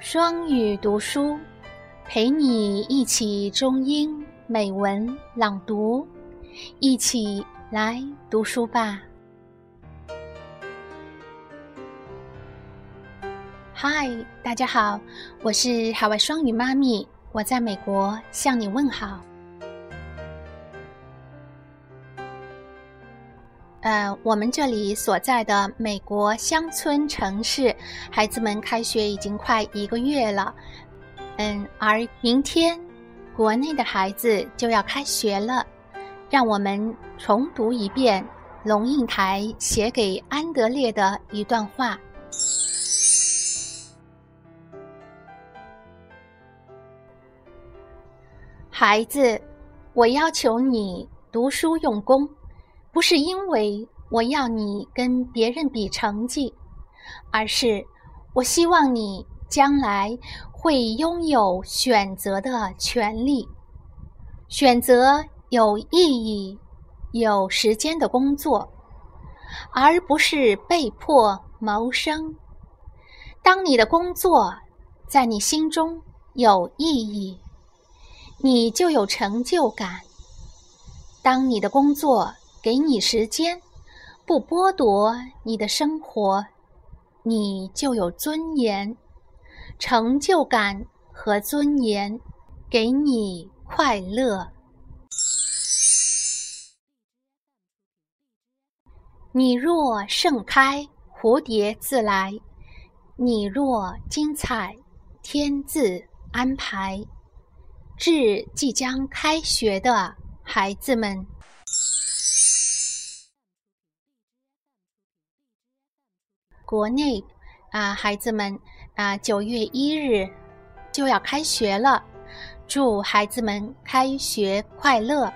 双语读书，陪你一起中英美文朗读，一起来读书吧。嗨，大家好，我是海外双语妈咪，我在美国向你问好。呃，我们这里所在的美国乡村城市，孩子们开学已经快一个月了。嗯，而明天国内的孩子就要开学了。让我们重读一遍龙应台写给安德烈的一段话：孩子，我要求你读书用功。不是因为我要你跟别人比成绩，而是我希望你将来会拥有选择的权利，选择有意义、有时间的工作，而不是被迫谋生。当你的工作在你心中有意义，你就有成就感。当你的工作，给你时间，不剥夺你的生活，你就有尊严、成就感和尊严，给你快乐。你若盛开，蝴蝶自来；你若精彩，天自安排。致即将开学的孩子们。国内啊，孩子们啊，九月一日就要开学了，祝孩子们开学快乐！